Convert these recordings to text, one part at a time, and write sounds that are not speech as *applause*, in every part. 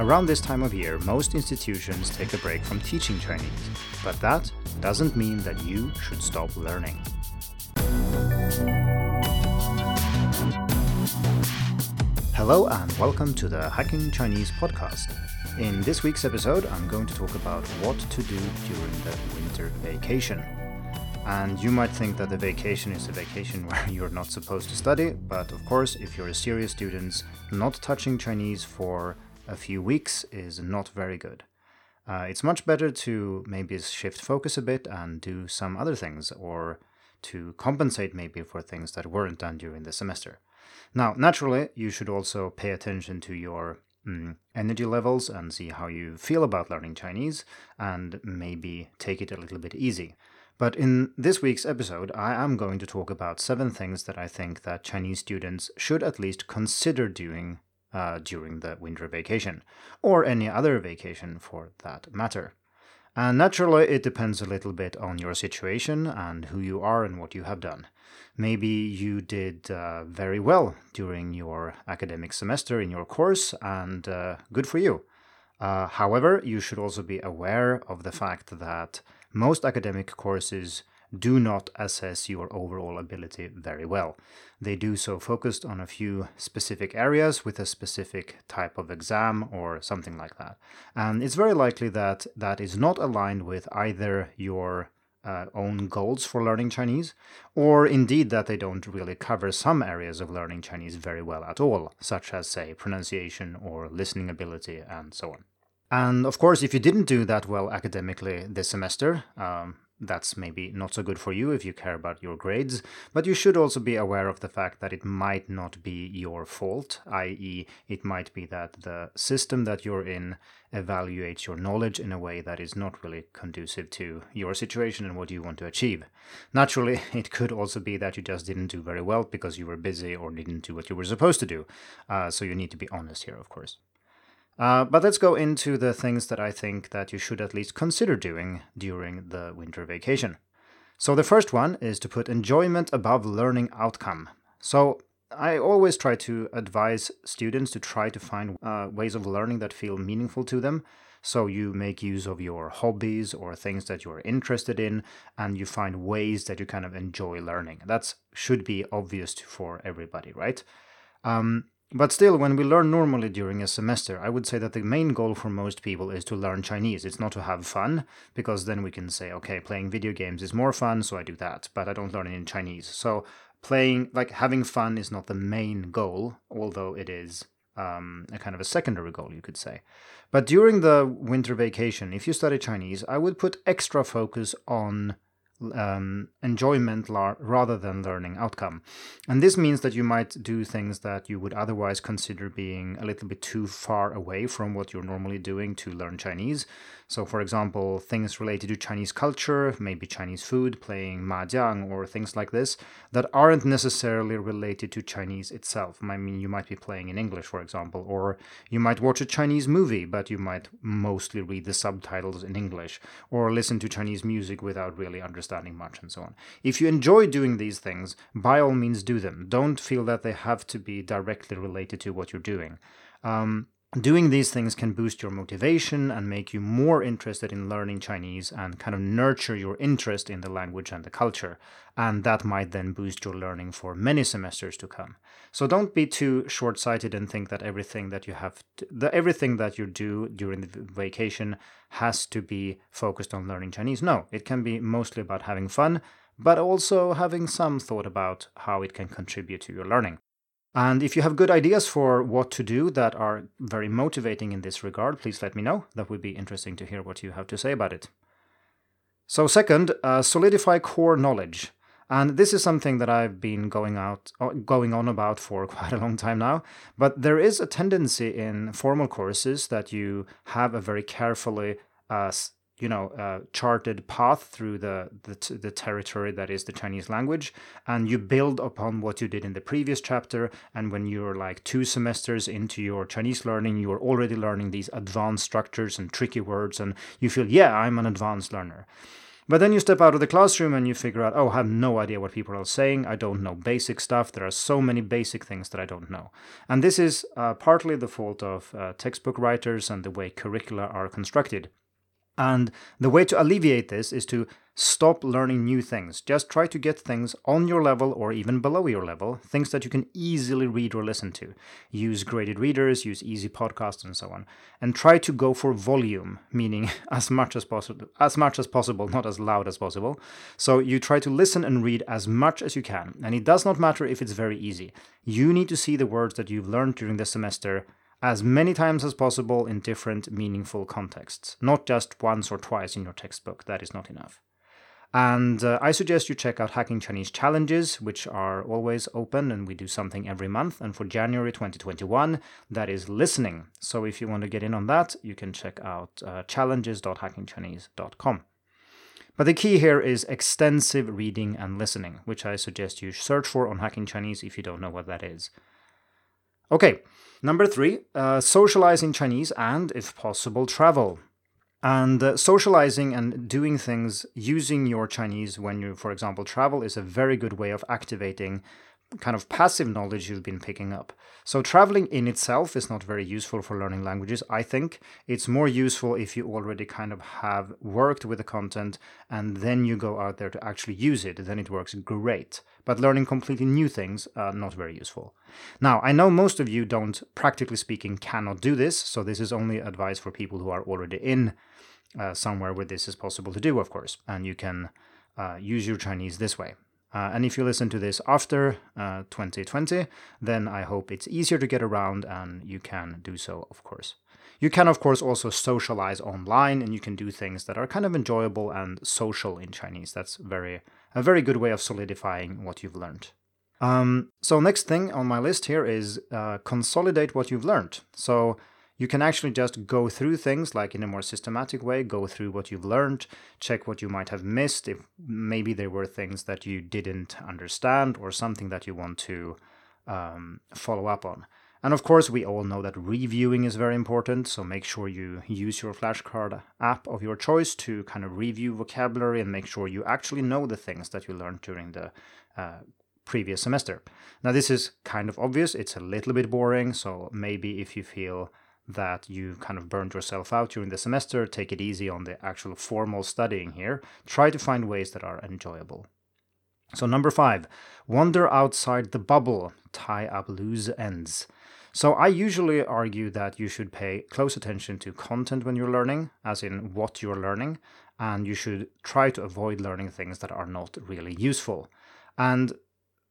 Around this time of year, most institutions take a break from teaching Chinese, but that doesn't mean that you should stop learning. Hello and welcome to the Hacking Chinese podcast. In this week's episode, I'm going to talk about what to do during the winter vacation. And you might think that the vacation is a vacation *laughs* where you're not supposed to study, but of course, if you're a serious student, not touching Chinese for a few weeks is not very good. Uh, it's much better to maybe shift focus a bit and do some other things, or to compensate maybe for things that weren't done during the semester. Now, naturally, you should also pay attention to your mm, energy levels and see how you feel about learning Chinese, and maybe take it a little bit easy. But in this week's episode, I am going to talk about seven things that I think that Chinese students should at least consider doing uh, during the winter vacation, or any other vacation for that matter. And naturally, it depends a little bit on your situation and who you are and what you have done. Maybe you did uh, very well during your academic semester in your course, and uh, good for you. Uh, however, you should also be aware of the fact that most academic courses do not assess your overall ability very well. They do so focused on a few specific areas with a specific type of exam or something like that. And it's very likely that that is not aligned with either your uh, own goals for learning Chinese, or indeed that they don't really cover some areas of learning Chinese very well at all, such as, say, pronunciation or listening ability and so on. And of course, if you didn't do that well academically this semester, um, that's maybe not so good for you if you care about your grades, but you should also be aware of the fact that it might not be your fault, i.e., it might be that the system that you're in evaluates your knowledge in a way that is not really conducive to your situation and what you want to achieve. Naturally, *laughs* it could also be that you just didn't do very well because you were busy or didn't do what you were supposed to do. Uh, so you need to be honest here, of course. Uh, but let's go into the things that I think that you should at least consider doing during the winter vacation. So the first one is to put enjoyment above learning outcome. So I always try to advise students to try to find uh, ways of learning that feel meaningful to them. So you make use of your hobbies or things that you're interested in, and you find ways that you kind of enjoy learning. That should be obvious for everybody, right? Um, but still, when we learn normally during a semester, I would say that the main goal for most people is to learn Chinese. It's not to have fun, because then we can say, okay, playing video games is more fun, so I do that, but I don't learn it in Chinese. So playing, like having fun is not the main goal, although it is um, a kind of a secondary goal, you could say. But during the winter vacation, if you study Chinese, I would put extra focus on um, enjoyment rather than learning outcome. And this means that you might do things that you would otherwise consider being a little bit too far away from what you're normally doing to learn Chinese. So, for example, things related to Chinese culture, maybe Chinese food, playing mahjong, or things like this that aren't necessarily related to Chinese itself. I mean, you might be playing in English, for example, or you might watch a Chinese movie, but you might mostly read the subtitles in English, or listen to Chinese music without really understanding much, and so on. If you enjoy doing these things, by all means do them. Don't feel that they have to be directly related to what you're doing. Um, doing these things can boost your motivation and make you more interested in learning Chinese and kind of nurture your interest in the language and the culture. And that might then boost your learning for many semesters to come. So don't be too short sighted and think that everything that you have, to, the, everything that you do during the vacation has to be focused on learning Chinese. No, it can be mostly about having fun, but also having some thought about how it can contribute to your learning. And if you have good ideas for what to do that are very motivating in this regard, please let me know. That would be interesting to hear what you have to say about it. So, second, uh, solidify core knowledge. And this is something that I've been going out uh, going on about for *laughs* quite a long time now. But there is a tendency in formal courses that you have a very carefully uh, you know uh, charted path through the, the the territory that is the Chinese language, and you build upon what you did in the previous chapter. And when you're like two semesters into your Chinese learning, you are already learning these advanced structures and tricky words, and you feel, yeah, I'm an advanced learner. But then you step out of the classroom and you figure out, oh, I have no idea what people are saying. I don't know basic stuff. There are so many basic things that I don't know. And this is uh, partly the fault of uh, textbook writers and the way curricula are constructed. And the way to alleviate this is to stop learning new things. Just try to get things on your level or even below your level, things that you can easily read or listen to. Use graded readers, use easy podcasts and so on. And try to go for volume, meaning *laughs* as much as possible as much as possible, not as loud as possible. So you try to listen and read as much as you can. And it does not matter if it's very easy. You need to see the words that you've learned during the semester as many times as possible in different meaningful contexts, not just once or twice in your textbook. That is not enough. And uh, I suggest you check out Hacking Chinese challenges, which are always open and we do something every month. And for January 2021, that is listening. So if you want to get in on that, you can check out uh, challenges.hackingchinese.com. But the key here is extensive reading and listening, which I suggest you search for on Hacking Chinese if you don't know what that is. Okay, number three, uh, socializing Chinese and, if possible, travel. And uh, socializing and doing things using your Chinese when you, for example, travel is a very good way of activating kind of passive knowledge you've been picking up. So, traveling in itself is not very useful for learning languages, I think. It's more useful if you already kind of have worked with the content and then you go out there to actually use it. Then it works great. But learning completely new things, uh, not very useful. Now, I know most of you don't, practically speaking, cannot do this. So, this is only advice for people who are already in uh, somewhere where this is possible to do, of course. And you can uh, use your Chinese this way. Uh, and if you listen to this after uh, 2020, then I hope it's easier to get around and you can do so, of course. You can, of course, also socialize online and you can do things that are kind of enjoyable and social in Chinese. That's very a very good way of solidifying what you've learned. Um, so, next thing on my list here is uh, consolidate what you've learned. So, you can actually just go through things like in a more systematic way, go through what you've learned, check what you might have missed, if maybe there were things that you didn't understand or something that you want to um, follow up on. And of course, we all know that reviewing is very important, so make sure you use your flashcard app of your choice to kind of review vocabulary and make sure you actually know the things that you learned during the uh, previous semester. Now, this is kind of obvious, it's a little bit boring, so maybe if you feel that you kind of burned yourself out during the semester, take it easy on the actual formal studying here. Try to find ways that are enjoyable. So, number five, wander outside the bubble, tie up loose ends. So, I usually argue that you should pay close attention to content when you're learning, as in what you're learning, and you should try to avoid learning things that are not really useful. And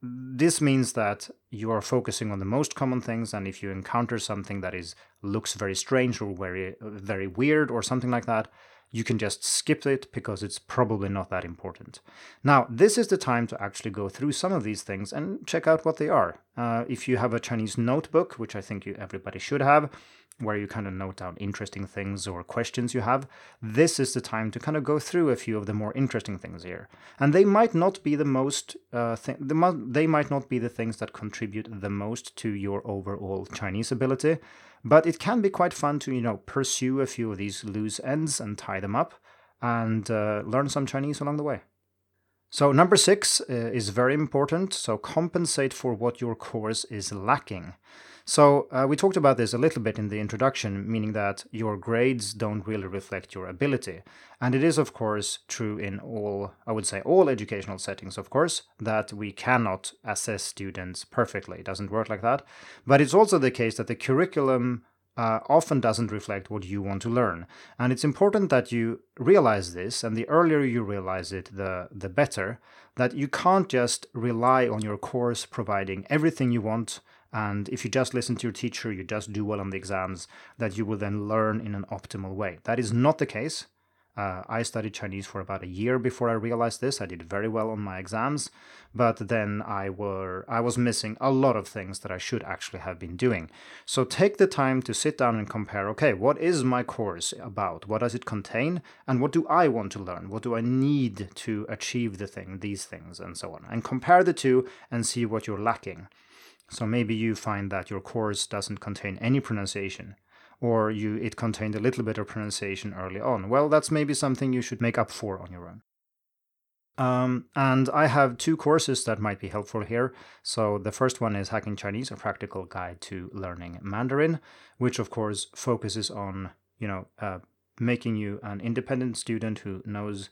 this means that you are focusing on the most common things and if you encounter something that is looks very strange or very very weird or something like that you can just skip it because it's probably not that important. Now, this is the time to actually go through some of these things and check out what they are. Uh, if you have a Chinese notebook, which I think you, everybody should have, where you kind of note down interesting things or questions you have, this is the time to kind of go through a few of the more interesting things here. And they might not be the most, uh, th- the they might not be the things that contribute the most to your overall Chinese ability, but it can be quite fun to, you know, pursue a few of these loose ends and tie them up and uh, learn some Chinese along the way. So, number six uh, is very important. So, compensate for what your course is lacking. So, uh, we talked about this a little bit in the introduction, meaning that your grades don't really reflect your ability. And it is, of course, true in all, I would say, all educational settings, of course, that we cannot assess students perfectly. It doesn't work like that. But it's also the case that the curriculum uh, often doesn't reflect what you want to learn. And it's important that you realize this, and the earlier you realize it, the, the better, that you can't just rely on your course providing everything you want and if you just listen to your teacher, you just do well on the exams, that you will then learn in an optimal way. That is not the case. Uh, I studied Chinese for about a year before I realized this. I did very well on my exams, but then I were I was missing a lot of things that I should actually have been doing. So take the time to sit down and compare. Okay, what is my course about? What does it contain? And what do I want to learn? What do I need to achieve the thing, these things, and so on? And compare the two and see what you're lacking. So maybe you find that your course doesn't contain any pronunciation or you it contained a little bit of pronunciation early on. Well, that's maybe something you should make up for on your own. Um, and I have two courses that might be helpful here. So the first one is Hacking Chinese, a practical guide to learning Mandarin, which of course focuses on you know uh, making you an independent student who knows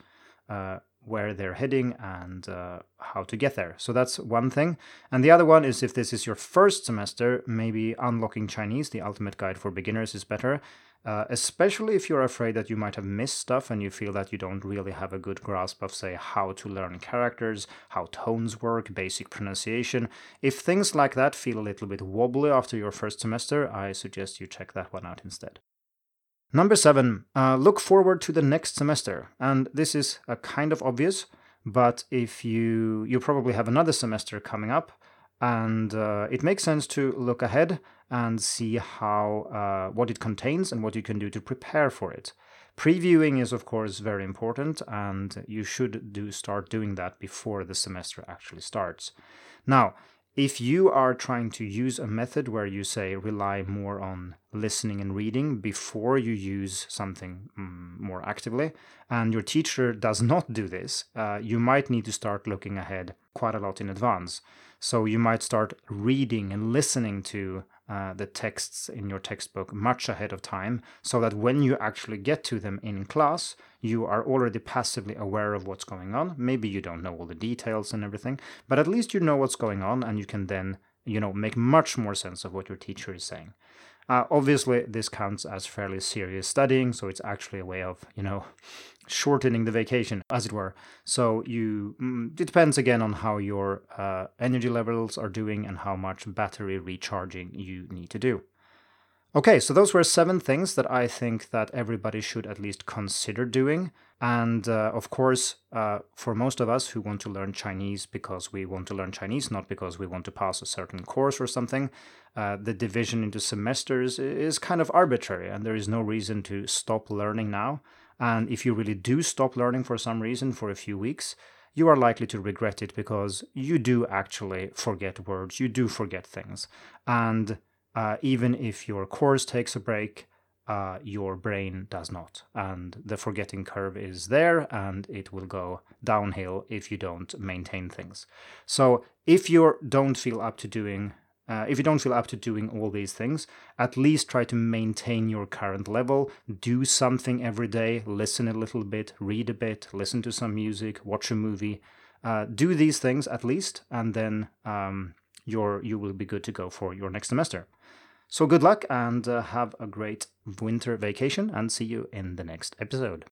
uh, where they're heading and uh, how to get there. So that's one thing. And the other one is if this is your first semester, maybe Unlocking Chinese, the ultimate guide for beginners, is better. Uh, especially if you're afraid that you might have missed stuff and you feel that you don't really have a good grasp of, say, how to learn characters, how tones work, basic pronunciation. If things like that feel a little bit wobbly after your first semester, I suggest you check that one out instead. Number seven, uh, look forward to the next semester. And this is a kind of obvious, but if you you probably have another semester coming up, and uh, it makes sense to look ahead and see how uh, what it contains and what you can do to prepare for it. Previewing is of course very important, and you should do start doing that before the semester actually starts. Now, if you are trying to use a method where you say rely more on listening and reading before you use something um, more actively, and your teacher does *laughs* not do this, uh, you might need to start looking ahead quite a lot in advance. So you might start reading and listening to uh, the texts in your textbook much ahead of time so that when you actually get to them in class, you are already passively aware of what's going on. Maybe you don't know all the details and everything, but at least you know what's going on and you can then, you know, make much more sense of what your teacher is saying. Uh, obviously, this counts as fairly serious studying, so it's actually a way of, you know, shortening the vacation, as it were. So you, mm, it depends again on how your uh, energy levels are doing and how much battery recharging you need to do. Okay, so those were seven things that I think that everybody should at least consider doing. And uh, of course, uh, for most of us who want to learn Chinese because we want to learn Chinese, not because we want to pass a certain course or something, uh, the division into semesters is kind of arbitrary, and there is no reason to stop learning now. And if you really do stop learning for some reason for a few weeks, you are likely to regret it because you do actually forget words, you do forget things. And uh, even if your course takes a break, uh, your brain does not. And the forgetting curve is there and it will go downhill if you don't maintain things. So if you don't feel up to doing uh, if you don't feel up to doing all these things, at least try to maintain your current level. Do something every day, listen a little bit, read a bit, listen to some music, watch a movie. Uh, do these things at least, and then um, you you will be good to go for your next semester. So good luck and uh, have a great winter vacation and see you in the next episode.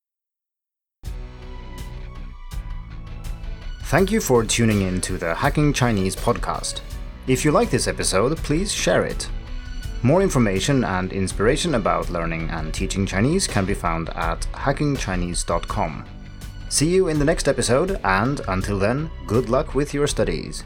Thank you for tuning in to the Hacking Chinese podcast. If you like this episode, please share it. More information and inspiration about learning and teaching Chinese can be found at hackingchinese.com. See you in the next episode, and until then, good luck with your studies.